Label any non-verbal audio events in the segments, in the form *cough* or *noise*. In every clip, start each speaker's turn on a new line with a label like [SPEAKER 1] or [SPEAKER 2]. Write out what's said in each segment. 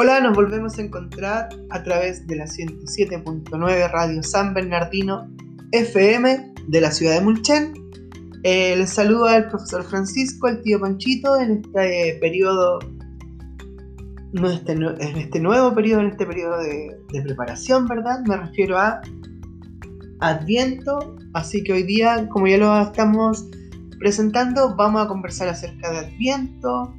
[SPEAKER 1] Hola, nos volvemos a encontrar a través de la 107.9 Radio San Bernardino FM de la ciudad de Mulchen. Eh, les saluda el profesor Francisco, el tío Panchito, en este periodo, este en este nuevo periodo, en este periodo de, de preparación, ¿verdad? Me refiero a Adviento, así que hoy día, como ya lo estamos presentando, vamos a conversar acerca de Adviento,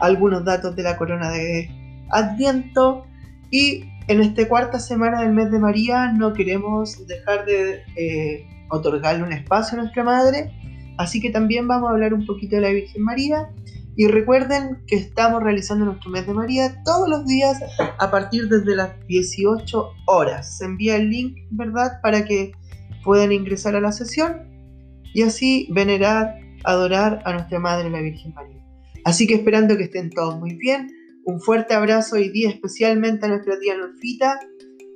[SPEAKER 1] algunos datos de la corona de Adviento y en esta cuarta semana del mes de María no queremos dejar de eh, otorgarle un espacio a nuestra Madre, así que también vamos a hablar un poquito de la Virgen María y recuerden que estamos realizando nuestro mes de María todos los días a partir desde las 18 horas. Se envía el link, ¿verdad? Para que puedan ingresar a la sesión y así venerar, adorar a nuestra Madre la Virgen María. Así que esperando que estén todos muy bien, un fuerte abrazo hoy día especialmente a nuestra tía Norfita,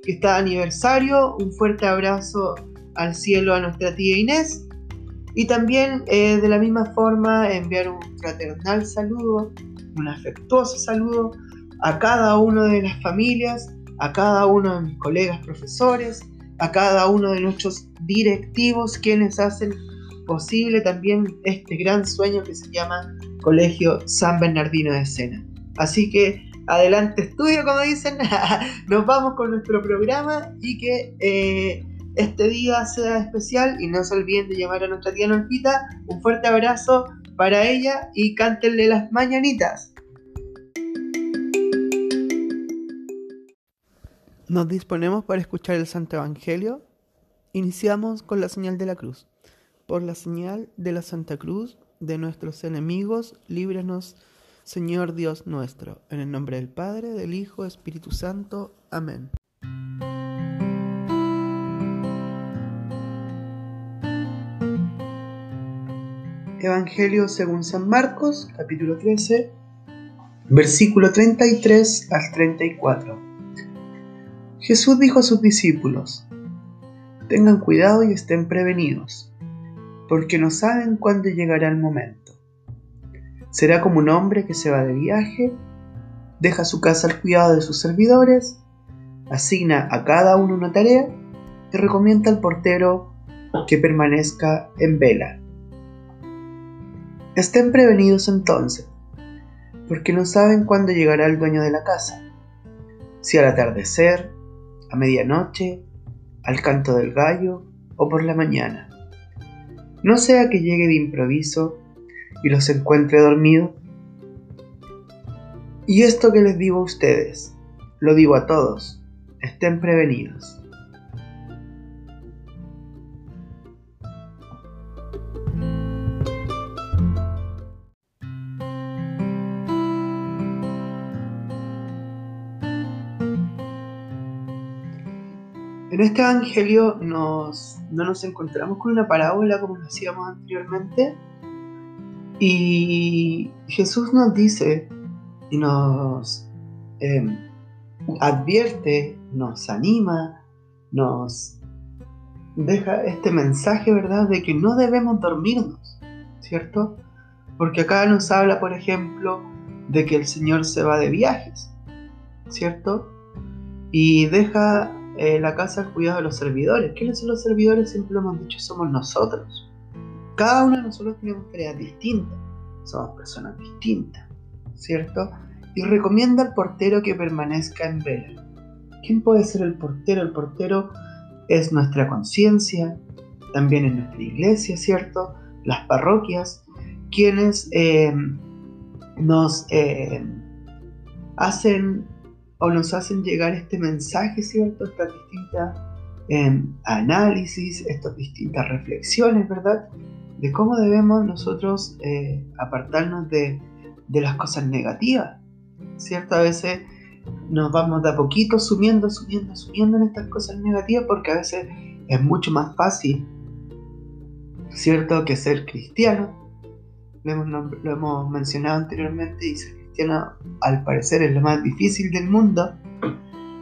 [SPEAKER 1] que está de aniversario. Un fuerte abrazo al cielo a nuestra tía Inés. Y también eh, de la misma forma enviar un fraternal saludo, un afectuoso saludo a cada una de las familias, a cada uno de mis colegas profesores, a cada uno de nuestros directivos quienes hacen posible también este gran sueño que se llama Colegio San Bernardino de Sena. Así que adelante estudio, como dicen, *laughs* nos vamos con nuestro programa y que eh, este día sea especial y no se olviden de llamar a nuestra tía Norfita. Un fuerte abrazo para ella y cántenle las mañanitas. Nos disponemos para escuchar el Santo Evangelio. Iniciamos con la señal de la cruz. Por la señal de la Santa Cruz de nuestros enemigos, líbranos Señor Dios nuestro, en el nombre del Padre, del Hijo, Espíritu Santo. Amén. Evangelio según San Marcos, capítulo 13, versículo 33 al 34. Jesús dijo a sus discípulos, Tengan cuidado y estén prevenidos, porque no saben cuándo llegará el momento Será como un hombre que se va de viaje, deja su casa al cuidado de sus servidores, asigna a cada uno una tarea y recomienda al portero que permanezca en vela. Estén prevenidos entonces, porque no saben cuándo llegará el dueño de la casa, si al atardecer, a medianoche, al canto del gallo o por la mañana. No sea que llegue de improviso y los encuentre dormidos? Y esto que les digo a ustedes, lo digo a todos, estén prevenidos. En este Evangelio nos, no nos encontramos con una parábola como decíamos anteriormente, y Jesús nos dice y nos em, advierte, nos anima, nos deja este mensaje, ¿verdad?, de que no debemos dormirnos, ¿cierto? Porque acá nos habla, por ejemplo, de que el Señor se va de viajes, ¿cierto? Y deja eh, la casa al cuidado de los servidores. ¿Quiénes son los servidores? Siempre lo hemos dicho, somos nosotros. Cada uno de nosotros tenemos tareas distintas, somos personas distintas, ¿cierto? Y recomienda al portero que permanezca en vela. ¿Quién puede ser el portero? El portero es nuestra conciencia, también es nuestra iglesia, ¿cierto? Las parroquias, quienes eh, nos eh, hacen o nos hacen llegar este mensaje, ¿cierto? Estas distintas eh, análisis, estas distintas reflexiones, ¿verdad? De cómo debemos nosotros eh, apartarnos de, las cosas negativas. ¿Cierto? A veces nos vamos de a poquito sumiendo, sumiendo, sumiendo en estas cosas negativas porque a veces es mucho más fácil, ¿cierto?, que ser cristiano. Lo hemos, lo hemos mencionado anteriormente y ser cristiano al parecer es lo más difícil del mundo,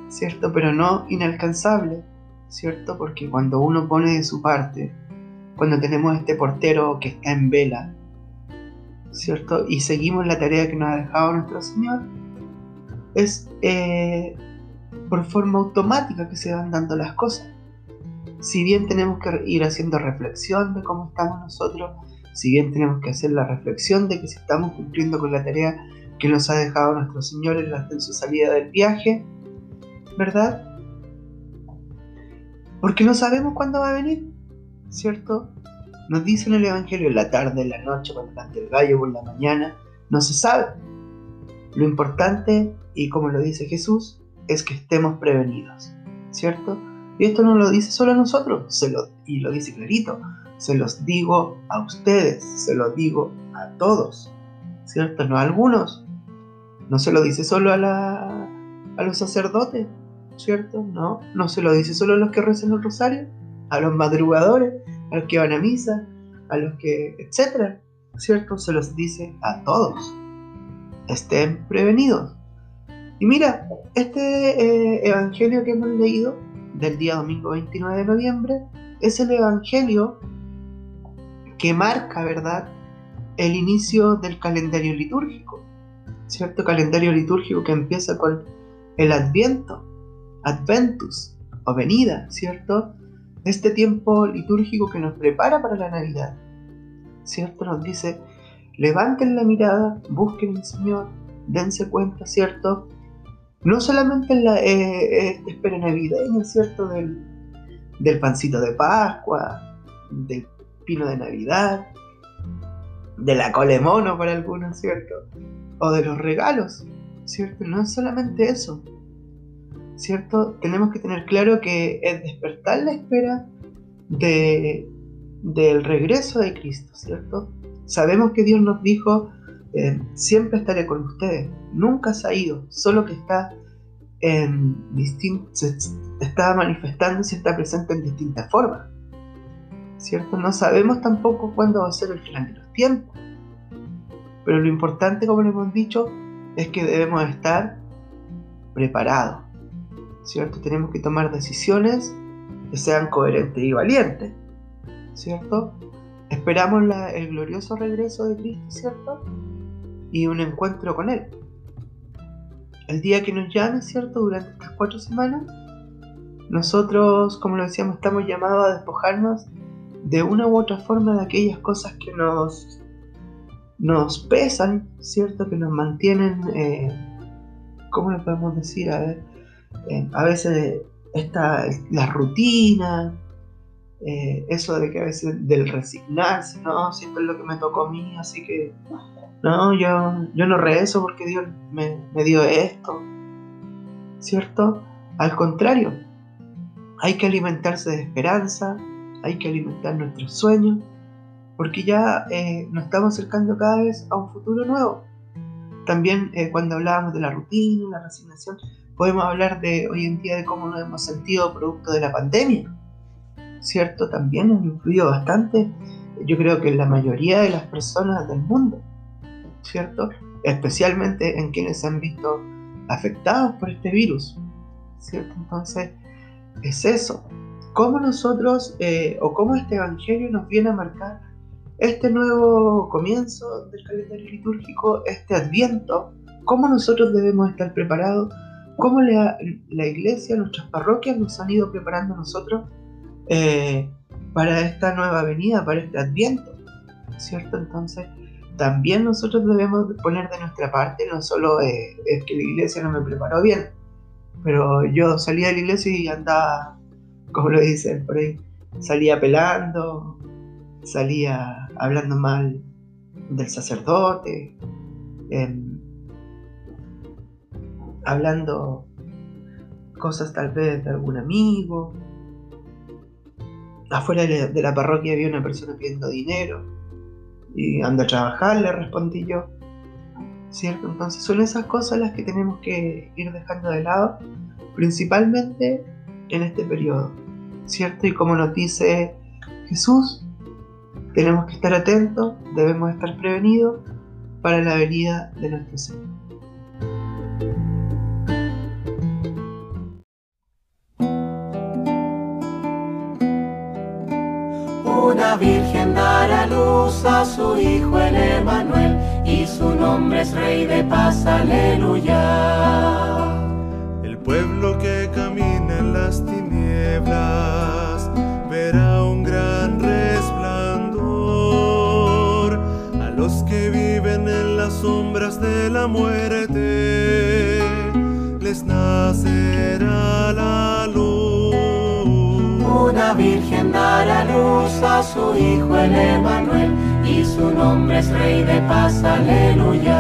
[SPEAKER 1] ¿cierto? Pero no inalcanzable, ¿cierto? Porque cuando uno pone de su parte, cuando tenemos este portero que está en vela, ¿cierto? Y seguimos la tarea que nos ha dejado nuestro Señor, es eh, por forma automática que se van dando las cosas. Si bien tenemos que ir haciendo reflexión de cómo estamos nosotros, si bien tenemos que hacer la reflexión de que si estamos cumpliendo con la tarea que nos ha dejado nuestro Señor en, su salida del viaje, ¿verdad? Porque no sabemos cuándo va a venir, ¿cierto? Nos dice en el Evangelio en la tarde, en la noche, cuando cante el gallo, por la mañana, no se sabe. Lo importante, y como lo dice Jesús, es que estemos prevenidos, ¿cierto? Y esto no lo dice solo a nosotros, se lo, y lo dice clarito, se los digo a ustedes, se lo digo a todos, ¿cierto? No a algunos. No se lo dice solo a, la, a los sacerdotes, ¿cierto? No, no se lo dice solo a los que rezan el rosario, a los madrugadores, a los que van a misa, a los que, etcétera, ¿cierto? Se los dice a todos. Estén prevenidos. Y mira, este eh, evangelio que hemos leído del día domingo 29 de noviembre es el evangelio que marca, ¿verdad?, el inicio del calendario litúrgico. ¿Cierto? Calendario litúrgico que empieza con el Adviento, Adventus, o venida, ¿cierto? Este tiempo litúrgico que nos prepara para la Navidad. ¿Cierto? Nos dice, levanten la mirada, busquen al Señor, dense cuenta, ¿cierto? No solamente en la eh, eh, espera navideña, ¿cierto? Del, del pancito de Pascua, del pino de Navidad, de la cole mono para algunos, ¿cierto? O de los regalos, ¿cierto? No es solamente eso, ¿cierto? Tenemos que tener claro que es despertar la espera de, del regreso de Cristo, ¿cierto? Sabemos que Dios nos dijo, eh, siempre estaré con ustedes, nunca se ha ido, solo que está en se está manifestando y está presente en distintas formas. ¿Cierto? No sabemos tampoco cuándo va a ser el final de los tiempos. Pero lo importante, como le hemos dicho, es que debemos estar preparados. ¿Cierto? Tenemos que tomar decisiones que sean coherentes y valientes. ¿Cierto? Esperamos el glorioso regreso de Cristo, ¿cierto? Y un encuentro con Él el día que nos llame, ¿cierto? Durante estas cuatro semanas, nosotros, como lo decíamos, estamos llamados a despojarnos de una u otra forma de aquellas cosas que nos, nos pesan, ¿cierto? Que nos mantienen, eh, ¿cómo lo podemos decir? A ver, eh, a veces esta, la rutina, eh, eso de que a veces del resignarse, no, si esto es lo que me tocó a mí, así que no, yo, yo no rezo porque Dios me, dio esto. ¿Cierto? Al contrario, hay que alimentarse de esperanza, hay que alimentar nuestros sueños, porque ya eh, nos estamos acercando cada vez a un futuro nuevo. También cuando hablábamos de la rutina, la resignación, podemos hablar de hoy en día de cómo nos hemos sentido producto de la pandemia. ¿Cierto? También nos influido bastante, yo creo que en la mayoría de las personas del mundo. ¿cierto? Especialmente en quienes se han visto afectados por este virus, ¿cierto? Entonces, es eso. ¿Cómo nosotros, eh, o cómo este Evangelio nos viene a marcar este nuevo comienzo del calendario litúrgico, este adviento? ¿Cómo nosotros debemos estar preparados? ¿Cómo la, iglesia, nuestras parroquias nos han ido preparando nosotros eh, para esta nueva venida, para este adviento? ¿Cierto? Entonces, también nosotros debemos poner de nuestra parte, no solo es que la iglesia no me preparó bien, pero yo salía de la iglesia y andaba, como lo dicen por ahí, salía pelando, salía hablando mal del sacerdote, em, hablando cosas tal vez de algún amigo. Afuera de la parroquia había una persona pidiendo dinero y anda a trabajar, le respondí yo. ¿Cierto? Entonces son esas cosas las que tenemos que ir dejando de lado, principalmente en este periodo. ¿Cierto? Y como nos dice Jesús, tenemos que estar atentos, debemos estar prevenidos para la venida de nuestro Señor.
[SPEAKER 2] Una virgen dará luz a su hijo el Emanuel y su nombre es Rey de paz, aleluya.
[SPEAKER 3] El pueblo que camina en las tinieblas verá un gran resplandor. A los que viven en las sombras de la muerte les nacerá la luz.
[SPEAKER 2] Una virgen dará luz a su hijo el Emanuel y su nombre es Rey de paz, aleluya.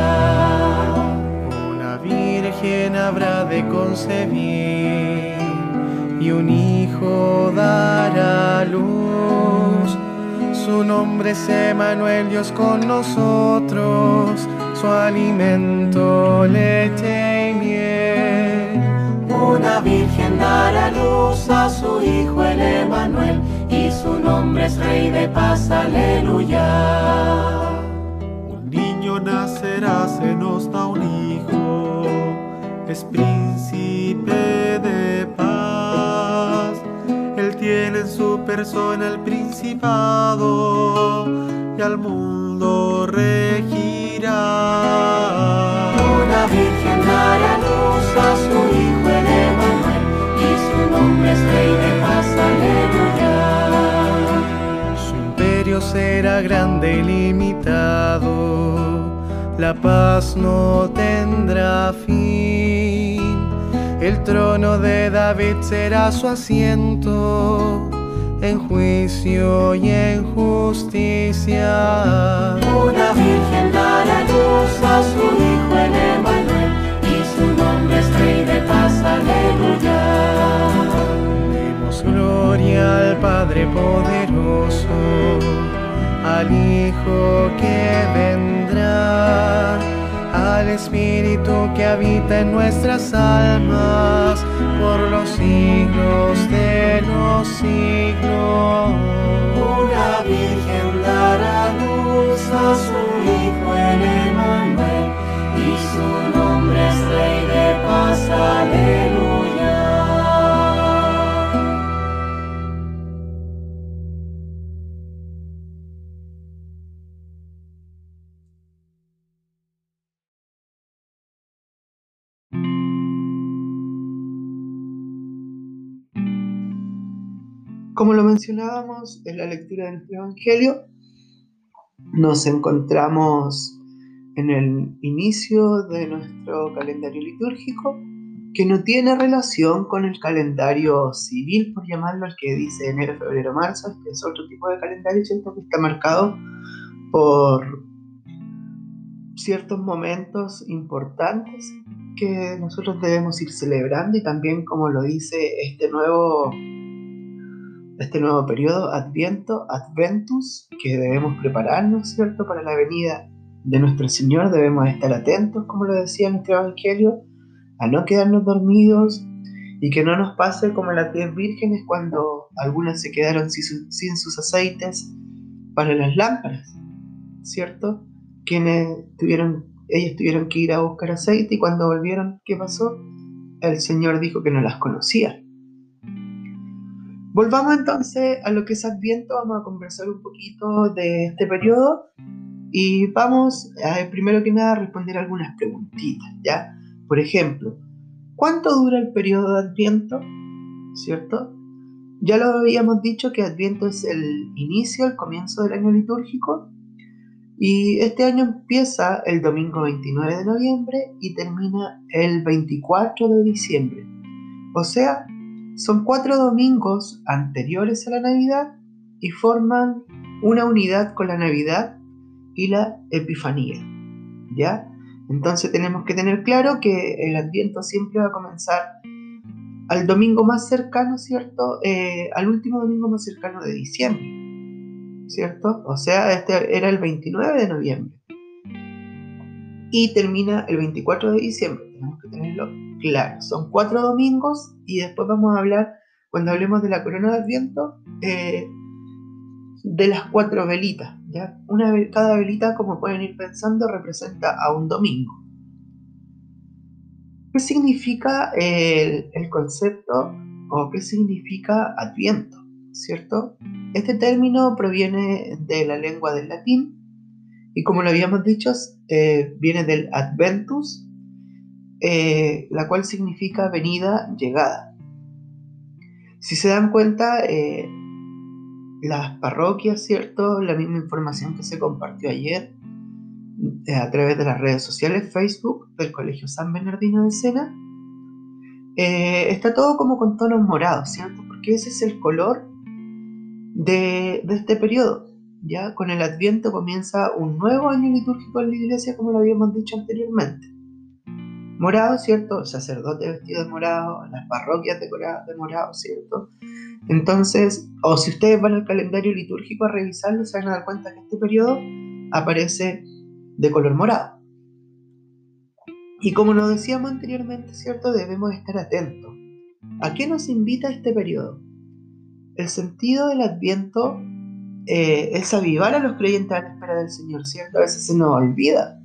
[SPEAKER 4] Una virgen habrá de concebir y un hijo dará luz. Su nombre es Emanuel, Dios con nosotros, su alimento leche y miel.
[SPEAKER 2] Una virgen dará luz a su hijo el Emanuel y su nombre es Rey de paz, aleluya.
[SPEAKER 3] Un niño nacerá, se nos da un hijo, es príncipe de paz. Él tiene en su persona el principado y al mundo regirá.
[SPEAKER 2] Una virgen dará luz a su hijo es Rey de paz, aleluya.
[SPEAKER 4] Su imperio será grande y limitado, la paz no tendrá fin. El trono de David será su asiento en juicio y en justicia.
[SPEAKER 2] Una virgen dará luz a su hijo el Emanuel su nombre es Rey de paz, aleluya.
[SPEAKER 4] Demos gloria al Padre poderoso, al Hijo que vendrá, al Espíritu que habita en nuestras almas por los siglos de los siglos.
[SPEAKER 2] Una virgen
[SPEAKER 1] Como lo mencionábamos en la lectura de nuestro Evangelio, nos encontramos en el inicio de nuestro calendario litúrgico que no tiene relación con el calendario civil, por llamarlo, el que dice enero, febrero, marzo, este es otro tipo de calendario, ¿cierto? Que está marcado por ciertos momentos importantes que nosotros debemos ir celebrando y también como lo dice este nuevo este nuevo periodo Adviento, Adventus, que debemos prepararnos, ¿cierto?, para la venida de nuestro Señor, debemos estar atentos, como lo decía nuestro Evangelio, a no quedarnos dormidos y que no nos pase como las diez vírgenes cuando algunas se quedaron sin, su- sin sus aceites para las lámparas, ¿cierto? Quienes tuvieron, ellas tuvieron que ir a buscar aceite y cuando volvieron, ¿qué pasó? El Señor dijo que no las conocía. Volvamos entonces a lo que es Adviento, vamos a conversar un poquito de este periodo y vamos a, primero que nada a responder algunas preguntitas, ¿ya? Por ejemplo, ¿cuánto dura el periodo de Adviento? ¿Cierto? Ya lo habíamos dicho que Adviento es el inicio, el comienzo del año litúrgico y este año empieza el domingo 29 de noviembre y termina el 24 de diciembre. O sea, son cuatro domingos anteriores a la Navidad y forman una unidad con la Navidad y la Epifanía. ¿Ya? Entonces tenemos que tener claro que el Adviento siempre va a comenzar al domingo más cercano, ¿cierto? Eh, al último domingo más cercano de diciembre, ¿cierto? O sea, este era el 29 de noviembre. Y termina el 24 de diciembre, tenemos que tenerlo claro. Son cuatro domingos y después vamos a hablar, cuando hablemos de la corona de Adviento, eh, de las cuatro velitas. ¿ya? Una, cada velita, como pueden ir pensando, representa a un domingo. ¿Qué significa el, el concepto o qué significa Adviento? ¿Cierto? Este término proviene de la lengua del latín Y como lo habíamos dicho, eh, viene del Adventus, eh, la cual significa venida, llegada. Si se dan cuenta, eh, las parroquias, ¿cierto? La misma información que se compartió ayer a través de las redes sociales, Facebook, del Colegio San Bernardino de Sena, está todo como con tonos morados, ¿cierto? Porque ese es el color de, de este periodo. Ya con el Adviento comienza un nuevo año litúrgico en la iglesia, como lo habíamos dicho anteriormente. Morado, ¿cierto? Sacerdote vestido de morado, las parroquias decoradas de morado, ¿cierto? Entonces, o si ustedes van al calendario litúrgico a revisarlo, se van a dar cuenta que este periodo aparece de color morado. Y como lo decíamos anteriormente, ¿cierto? Debemos estar atentos. ¿A qué nos invita este periodo? El sentido del Adviento eh, es avivar a los creyentes a la espera del Señor, ¿cierto? A veces se nos olvida.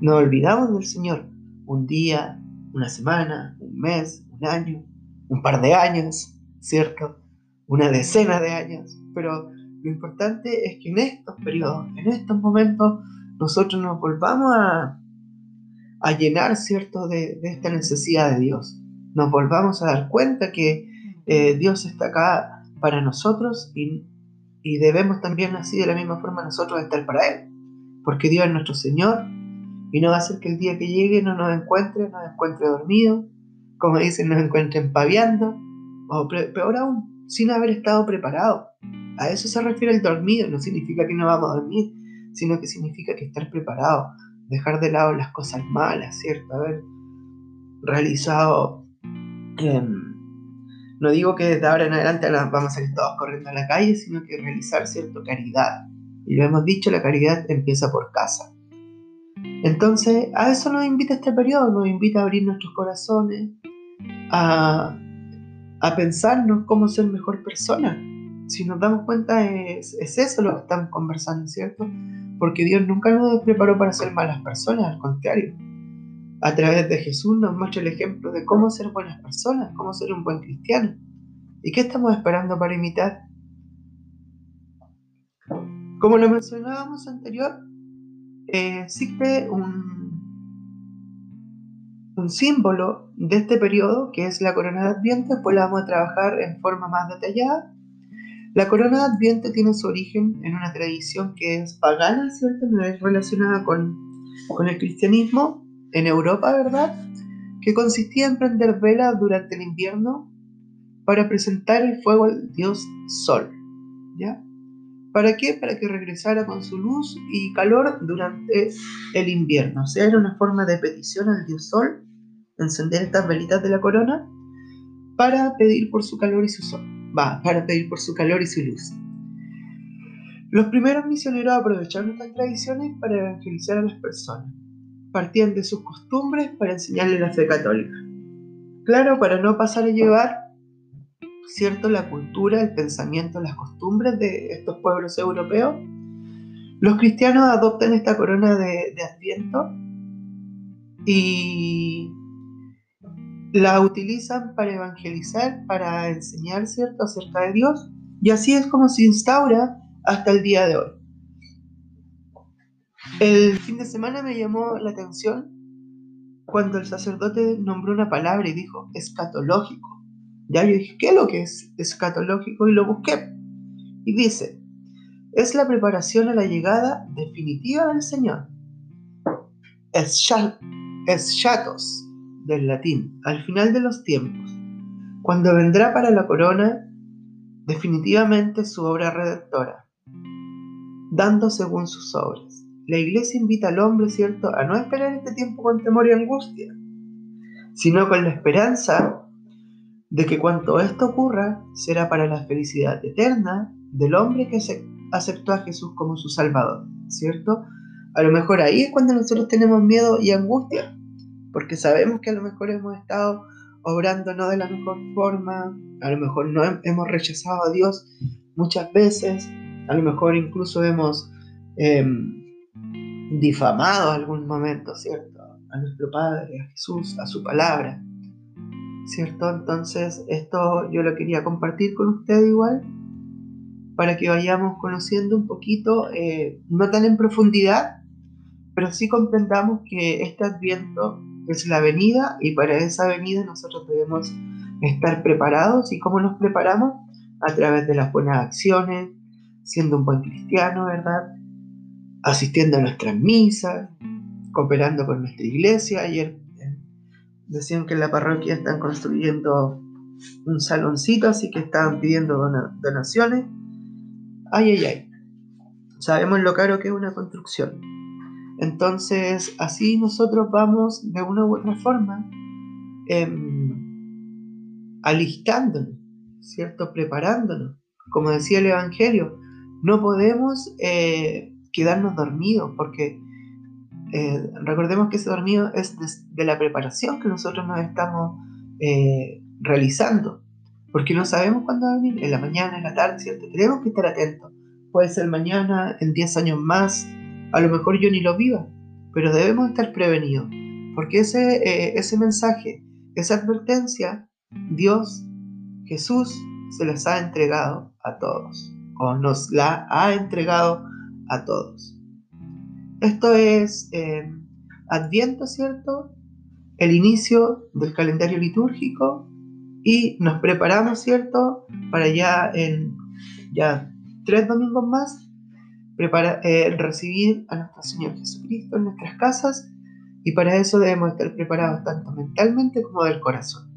[SPEAKER 1] Nos olvidamos del Señor. Un día, una semana, un mes, un año, un par de años, ¿cierto? Una decena de años. Pero lo importante es que en estos periodos, en estos momentos, nosotros nos volvamos a, a llenar, ¿cierto?, de, de, esta necesidad de Dios. Nos volvamos a dar cuenta que eh, Dios está acá para nosotros y y debemos también así de la misma forma nosotros estar para Él, porque Dios es nuestro Señor y no va a ser que el día que llegue no nos encuentre, nos encuentre dormido, como dicen, nos encuentre empaviando, o peor aún, sin haber estado preparado. A eso se refiere el dormido, no significa que no vamos a dormir, sino que significa que estar preparado, dejar de lado las cosas malas, ¿cierto? Haber realizado... Em, no digo que desde ahora en adelante vamos a salir todos corriendo a la calle, sino que realizar cierta caridad. Y lo hemos dicho, la caridad empieza por casa. Entonces, a eso nos invita este periodo, nos invita a abrir nuestros corazones, a, a pensarnos cómo ser mejor persona. Si nos damos cuenta, es, es eso lo que estamos conversando, ¿cierto? Porque Dios nunca nos preparó para ser malas personas, al contrario a través de Jesús nos muestra el ejemplo de cómo ser buenas personas, cómo ser un buen cristiano. ¿Y qué estamos esperando para imitar? Como lo mencionábamos anterior, eh, existe un, símbolo de este periodo que es la corona de Adviento, después la vamos a trabajar en forma más detallada. La corona de Adviento tiene su origen en una tradición que es pagana, ¿cierto? No es relacionada con, con el cristianismo, en Europa, ¿verdad? Que consistía en prender velas durante el invierno para presentar el fuego al dios Sol. ¿Ya? ¿Para qué? Para que regresara con su luz y calor durante el invierno. O sea, era una forma de petición al dios Sol, encender estas velitas de la corona para pedir por su calor y su sol. Va, para pedir por su calor y su luz. Los primeros misioneros aprovecharon estas tradiciones para evangelizar a las personas partían de sus costumbres para enseñarle la fe católica. Claro, para no pasar a llevar, ¿cierto?, la cultura, el pensamiento, las costumbres de estos pueblos europeos, los cristianos adoptan esta corona de, de Adviento y la utilizan para evangelizar, para enseñar, ¿cierto?, acerca de Dios. Y así es como se instaura hasta el día de hoy. El fin de semana me llamó la atención cuando el sacerdote nombró una palabra y dijo escatológico. Ya yo dije, ¿qué es lo que es escatológico? Y lo busqué. Y dice, es la preparación a la llegada definitiva del Señor. Es, chatos del latín, al final de los tiempos, cuando vendrá para la corona definitivamente su obra redentora, dando según sus obras la iglesia invita al hombre, ¿cierto?, a no esperar este tiempo con temor y angustia, sino con la esperanza de que cuanto esto ocurra será para la felicidad eterna del hombre que aceptó a Jesús como su Salvador, ¿cierto? A lo mejor ahí es cuando nosotros tenemos miedo y angustia, porque sabemos que a lo mejor hemos estado obrando no de la mejor forma, a lo mejor no hemos rechazado a Dios muchas veces, a lo mejor incluso hemos em, difamado algún momento, ¿cierto? A nuestro Padre, a Jesús, a su palabra, ¿cierto? Entonces esto yo lo quería compartir con usted igual, para que vayamos conociendo un poquito, eh, no tan en profundidad, pero sí comprendamos que este adviento es la venida y para esa venida nosotros debemos estar preparados y cómo nos preparamos a través de las buenas acciones, siendo un buen cristiano, ¿verdad? Asistiendo a nuestras misas, cooperando con nuestra iglesia. Ayer decían que en la parroquia están construyendo un saloncito, así que estaban pidiendo donaciones. Ay, ay, ay. Sabemos lo caro que es una construcción. Entonces, así nosotros vamos de una u otra forma em, alistándonos, ¿cierto? Preparándonos. Como decía el Evangelio, no podemos eh, quedarnos dormidos porque eh, recordemos que ese dormido es de, la preparación que nosotros nos estamos eh, realizando, porque no sabemos cuándo va a venir, en la mañana, en la tarde, ¿cierto? Tenemos que estar atentos. Puede ser mañana, en 10 años más, a lo mejor yo ni lo viva, pero debemos estar prevenidos, porque ese, eh, ese mensaje, esa advertencia, Dios, Jesús, se las ha entregado a todos, o nos la ha entregado a todos. Esto es eh, Adviento, ¿cierto? El inicio del calendario litúrgico y nos preparamos, ¿cierto? Para ya en ya tres domingos más prepara, eh, recibir a nuestro Señor Jesucristo en nuestras casas y para eso debemos estar preparados tanto mentalmente como del corazón.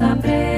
[SPEAKER 2] Nos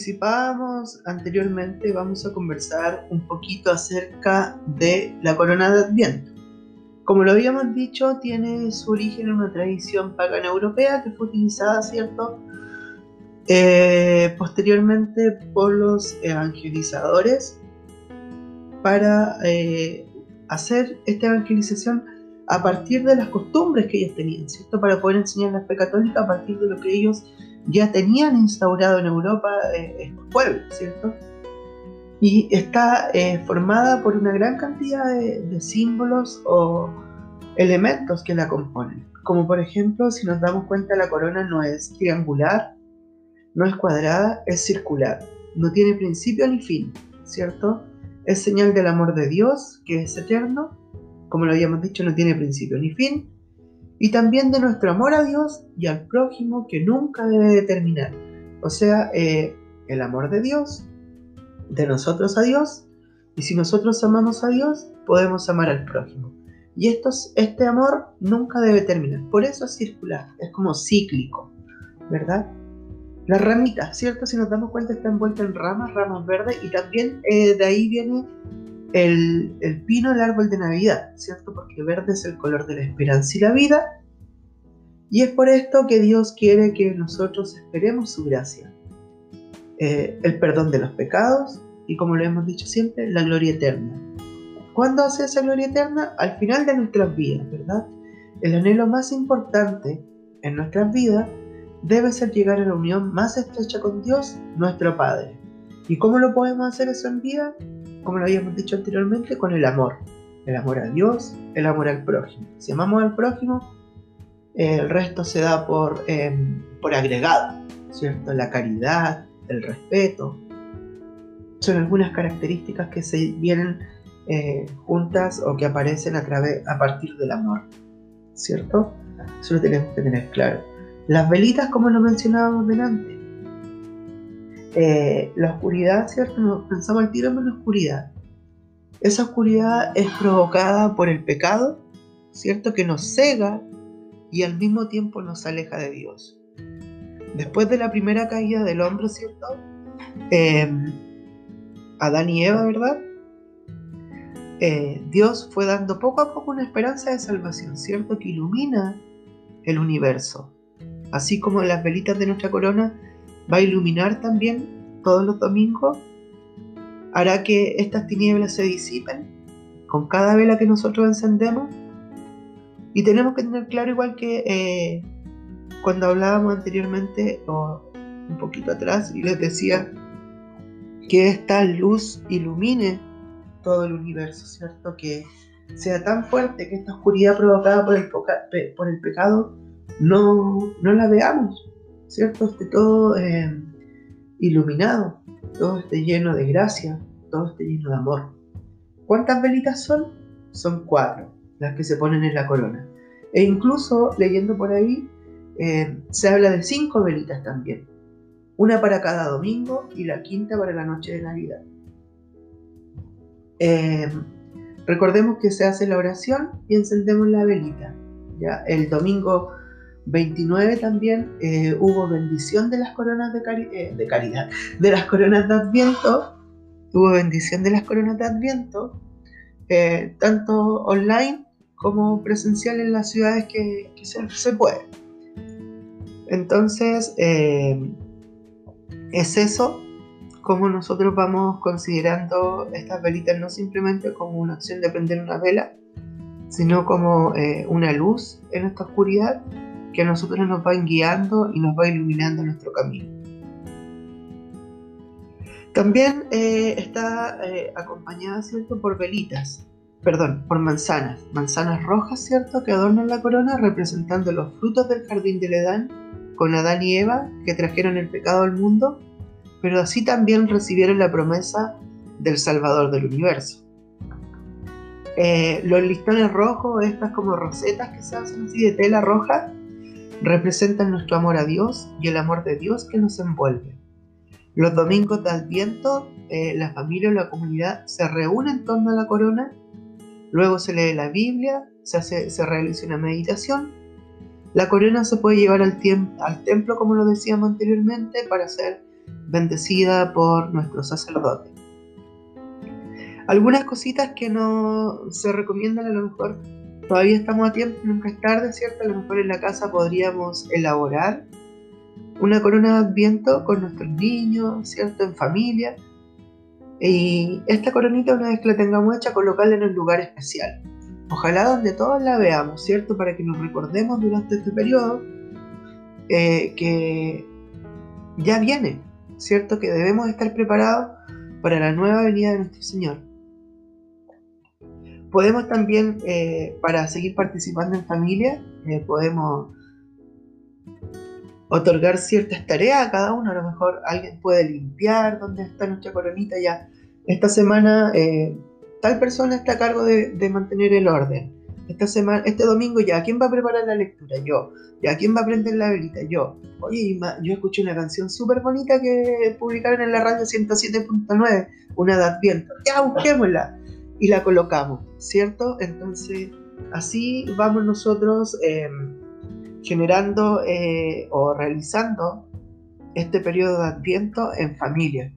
[SPEAKER 1] anticipábamos anteriormente, vamos a conversar un poquito acerca de la corona de Adviento. Como lo habíamos dicho, tiene su origen en una tradición pagana europea que fue utilizada, ¿cierto? Eh, posteriormente por los evangelizadores para eh, hacer esta evangelización a partir de las costumbres que ellos tenían, ¿cierto? Para poder enseñar la fe católica a partir de lo que ellos ya tenían instaurado en Europa eh, estos ¿cierto? Y está eh, formada por una gran cantidad de, de símbolos o elementos que la componen. Como por ejemplo, si nos damos cuenta, la corona no es triangular, no es cuadrada, es circular. No tiene principio ni fin, ¿cierto? Es señal del amor de Dios, que es eterno. Como lo habíamos dicho, no tiene principio ni fin y también de nuestro amor a Dios y al prójimo que nunca debe de terminar. O sea, eh, el amor de Dios, de nosotros a Dios, y si nosotros amamos a Dios, podemos amar al prójimo. Y esto, es- este amor nunca debe terminar. Por eso es circular, es como cíclico, ¿verdad? Las ramitas, ¿cierto? Si nos damos cuenta, está envuelta en ramas, ramas verdes, y también eh, de ahí viene el, el pino, el árbol de Navidad, ¿cierto? Porque verde es el color de la esperanza y la vida. Y es por esto que Dios quiere que nosotros esperemos su gracia. Eh, el perdón de los pecados y como lo hemos dicho siempre, la gloria eterna. ¿Cuándo hace esa gloria eterna? Al final de nuestras vidas, ¿verdad? El anhelo más importante en nuestras vidas debe ser llegar a la unión más estrecha con Dios, nuestro Padre. ¿Y cómo lo podemos hacer eso en vida? Como lo habíamos dicho anteriormente, con el amor. El amor a Dios, el amor al prójimo. Si amamos al prójimo, el resto se da por, eh, por agregado, ¿cierto? La caridad, el respeto. Son algunas características que se vienen eh, juntas o que aparecen a, través, a partir del amor, ¿cierto? Eso lo tenemos que tener claro. Las velitas, como lo mencionábamos delante, eh, la oscuridad, ¿cierto? Pensamos al tiro en la oscuridad. Esa oscuridad es provocada por el pecado, ¿cierto? Que nos cega y al mismo tiempo nos aleja de Dios. Después de la primera caída del hombre, ¿cierto? Eh, Adán y Eva, ¿verdad? Eh, Dios fue dando poco a poco una esperanza de salvación, ¿cierto? Que ilumina el universo. Así como las velitas de nuestra corona va a iluminar también todos los domingos, hará que estas tinieblas se disipen con cada vela que nosotros encendemos. Y tenemos que tener claro, igual que eh, cuando hablábamos anteriormente, o un poquito atrás, y les decía que esta luz ilumine todo el universo, ¿cierto? Que sea tan fuerte que esta oscuridad provocada por el, por el pecado no, no la veamos, ¿cierto? Esté todo eh, iluminado, todo esté lleno de gracia, todo esté lleno de amor. ¿Cuántas velitas son? Son cuatro, las que se ponen en la corona. E incluso, leyendo por ahí, eh, se habla de cinco velitas también. Una para cada domingo y la quinta para la noche de Navidad. Eh, recordemos que se hace la oración y encendemos la velita. ¿ya? El domingo 29 también eh, hubo bendición de las coronas de, eh, de, caridad, de las coronas de Adviento. Hubo bendición de las coronas de Adviento, eh, tanto online como presencial en las ciudades que, se, se, puede. Entonces, es eso como nosotros vamos considerando estas velitas no simplemente como una acción de prender una vela, sino como una luz en esta oscuridad que a nosotros nos va guiando y nos va iluminando nuestro camino. También eh, está eh, acompañada, ¿cierto?, por velitas, perdón, por manzanas, manzanas rojas, ¿cierto?, que adornan la corona representando los frutos del jardín del Edán con Adán y Eva que trajeron el pecado al mundo, pero así también recibieron la promesa del Salvador del universo. Eh, los listones rojos, estas como rosetas que se hacen así de tela roja, representan nuestro amor a Dios y el amor de Dios que nos envuelve. Los domingos de Adviento, eh, la familia o la comunidad se reúne en torno a la corona, luego se lee la Biblia, se, realiza una meditación. La corona se puede llevar al, al templo, como lo decíamos anteriormente, para ser bendecida por nuestro sacerdote. Algunas cositas que no se recomiendan a lo mejor todavía estamos a tiempo, nunca es tarde, ¿cierto? A lo mejor en la casa podríamos elaborar una corona de adviento con nuestros niños, ¿cierto? En familia. Y esta coronita, una vez que la tengamos hecha, colocarla en un lugar especial. Ojalá donde todos la veamos, ¿cierto? Para que nos recordemos durante este periodo eh, que ya viene, ¿cierto? Que debemos estar preparados para la nueva venida de nuestro Señor. Podemos también, eh, para seguir participando en familia, eh, podemos otorgar ciertas tareas a cada uno. A lo mejor alguien puede limpiar donde está nuestra coronita ya. Esta semana eh, tal persona está a cargo de, mantener el orden. Esta semana, este domingo ya, ¿quién va a preparar la lectura? Yo. ¿Ya quién va a prender la velita? Yo. Oye, yo escuché una canción súper bonita que publicaron en la radio 107.9, una de Adviento. Ya, busquémosla y la colocamos, ¿cierto? Entonces, así vamos nosotros em, generando eh, o realizando este periodo de adviento en familia,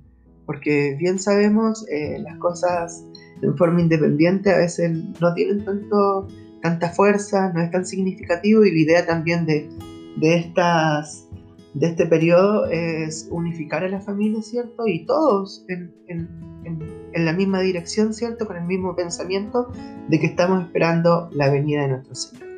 [SPEAKER 1] porque bien sabemos eh, las cosas en forma independiente a veces no tienen tanto, tanta fuerza, no es tan significativo y la idea también de, de, estas, de este periodo es unificar a la familia, ¿cierto? Y todos en en la misma dirección, ¿cierto? Con el mismo pensamiento de que estamos esperando la venida de nuestro Señor.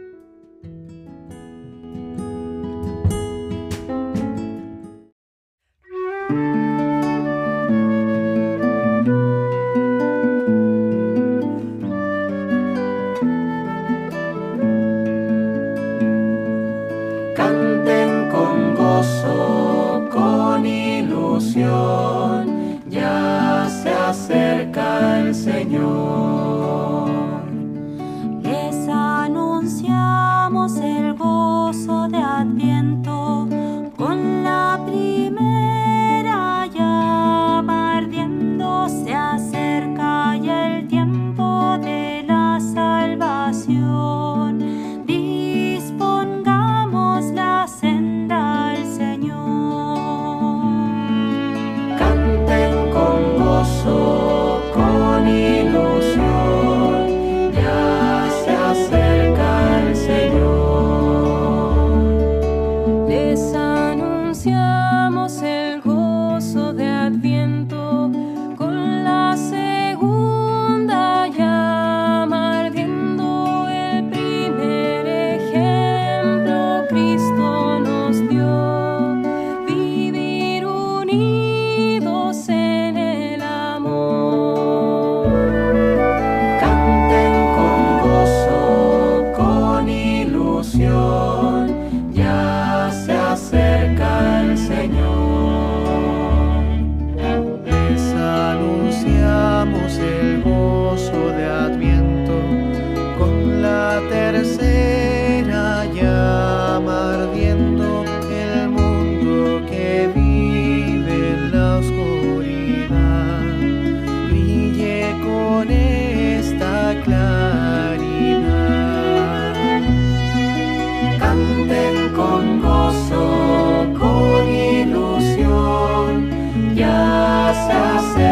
[SPEAKER 2] ya.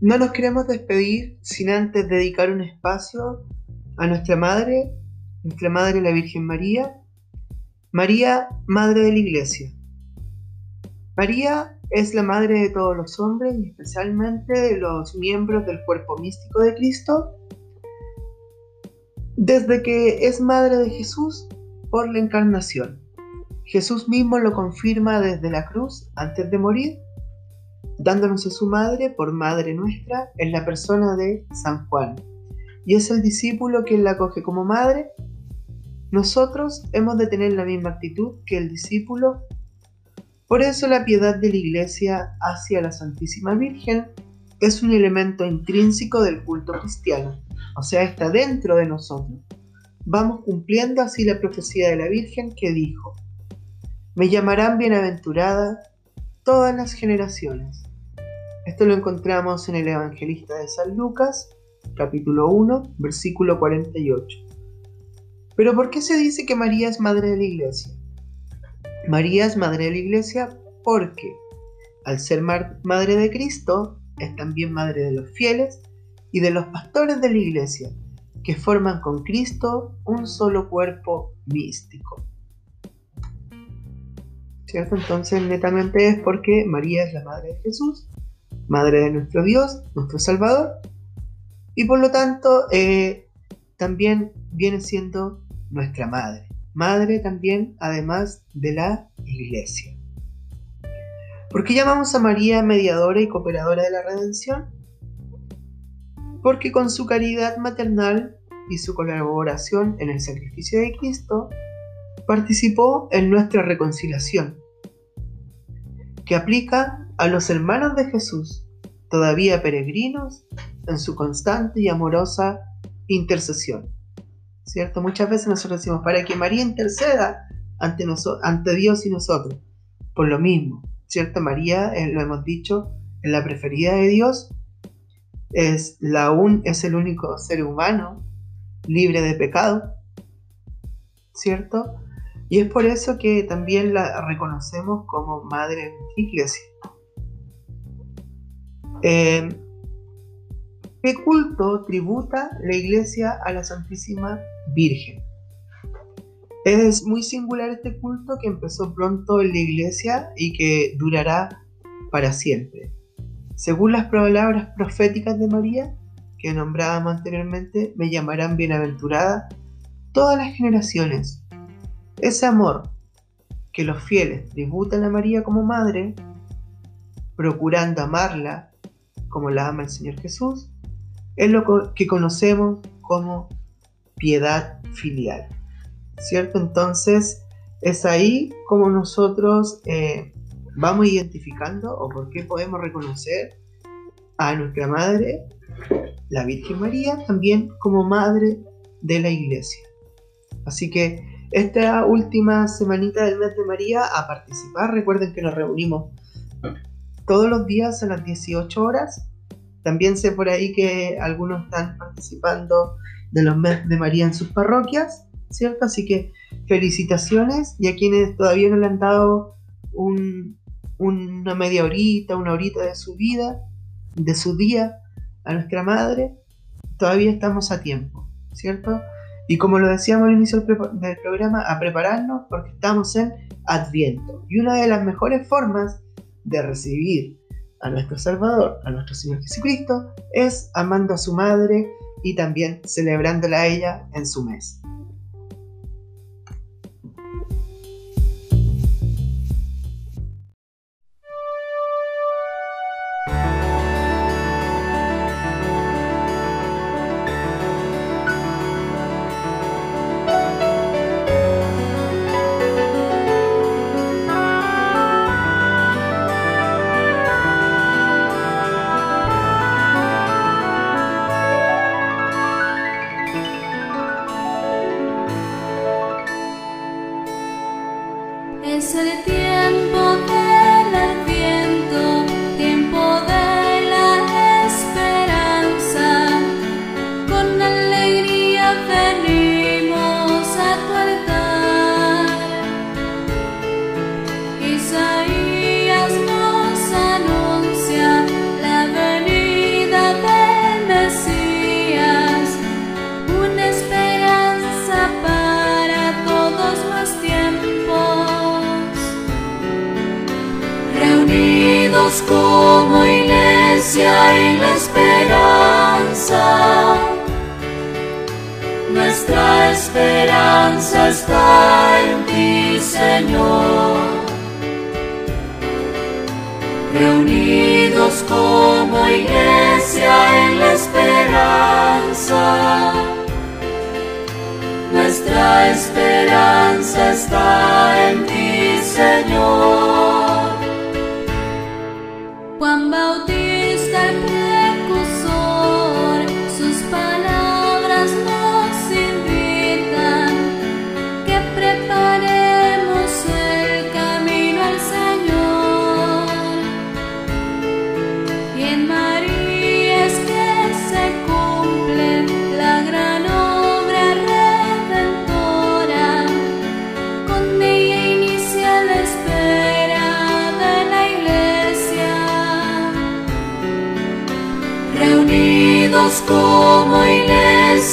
[SPEAKER 1] No nos queremos despedir sin antes dedicar un espacio a nuestra Madre, nuestra Madre la Virgen María, María, Madre de la Iglesia. María es la Madre de todos los hombres y especialmente de los miembros del cuerpo místico de Cristo, desde que es Madre de Jesús por la encarnación. Jesús mismo lo confirma desde la cruz antes de morir, dándonos a su Madre por Madre nuestra en la persona de San Juan. Y es el discípulo quien la acoge como Madre. Nosotros hemos de tener la misma actitud que el discípulo por eso la piedad de la Iglesia hacia la Santísima Virgen es un elemento intrínseco del culto cristiano, o sea, está dentro de nosotros. Vamos cumpliendo así la profecía de la Virgen que dijo, me llamarán bienaventurada todas las generaciones. Esto lo encontramos en el Evangelista de San Lucas, capítulo 1, versículo 48. Pero ¿por qué se dice que María es madre de la Iglesia? María es madre de la iglesia porque al ser madre de Cristo es también madre de los fieles y de los pastores de la iglesia, que forman con Cristo un solo cuerpo místico. ¿Cierto? Entonces netamente es porque María es la madre de Jesús, madre de nuestro Dios, nuestro Salvador, y por lo tanto eh, también viene siendo nuestra madre madre también, además de la iglesia. ¿Por qué llamamos a María mediadora y cooperadora de la redención? Porque con su caridad maternal y su colaboración en el sacrificio de Cristo, participó en nuestra reconciliación, que aplica a los hermanos de Jesús, todavía peregrinos, en su constante y amorosa intercesión. ¿cierto? Muchas veces nosotros decimos, para que María interceda ante, Dios y nosotros. Por lo mismo, ¿cierto? María, eh, lo hemos dicho, es la preferida de Dios, es, la un, es el único ser humano libre de pecado, ¿cierto? Y es por eso que también la reconocemos como Madre de Iglesia. Eh, ¿Qué culto tributa la Iglesia a la Santísima Virgen? Es muy singular este culto que empezó pronto en la Iglesia y que durará para siempre. Según las palabras proféticas de María, que nombrábamos anteriormente, me llamarán bienaventurada todas las generaciones. Ese amor que los fieles tributan a María como madre, procurando amarla como la ama el Señor Jesús, es lo que conocemos como piedad filial. ¿Cierto? Entonces, es ahí como nosotros eh, vamos identificando o por qué podemos reconocer a nuestra Madre, la Virgen María, también como Madre de la Iglesia. Así que esta última semanita del mes de María a participar. Recuerden que nos reunimos todos los días a las 18 horas también sé por ahí que algunos están participando de los meses de María en sus parroquias, ¿cierto? Así que felicitaciones y a quienes todavía no le han dado una media horita, una horita de su vida, de su día a nuestra madre, todavía estamos a tiempo, ¿cierto? Y como lo decíamos al inicio del programa, a prepararnos porque estamos en Adviento. Y una de las mejores formas de recibir a nuestro Salvador, a nuestro Señor Jesucristo, es amando a su madre y también celebrándola a ella en su mes.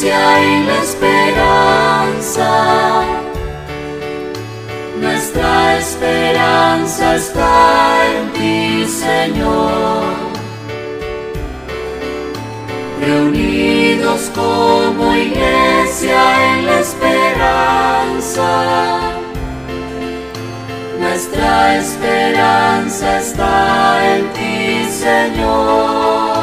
[SPEAKER 5] paciencia y
[SPEAKER 2] la esperanza. Nuestra esperanza está en ti, Señor. Reunidos como iglesia en la esperanza. Nuestra esperanza está en ti, Señor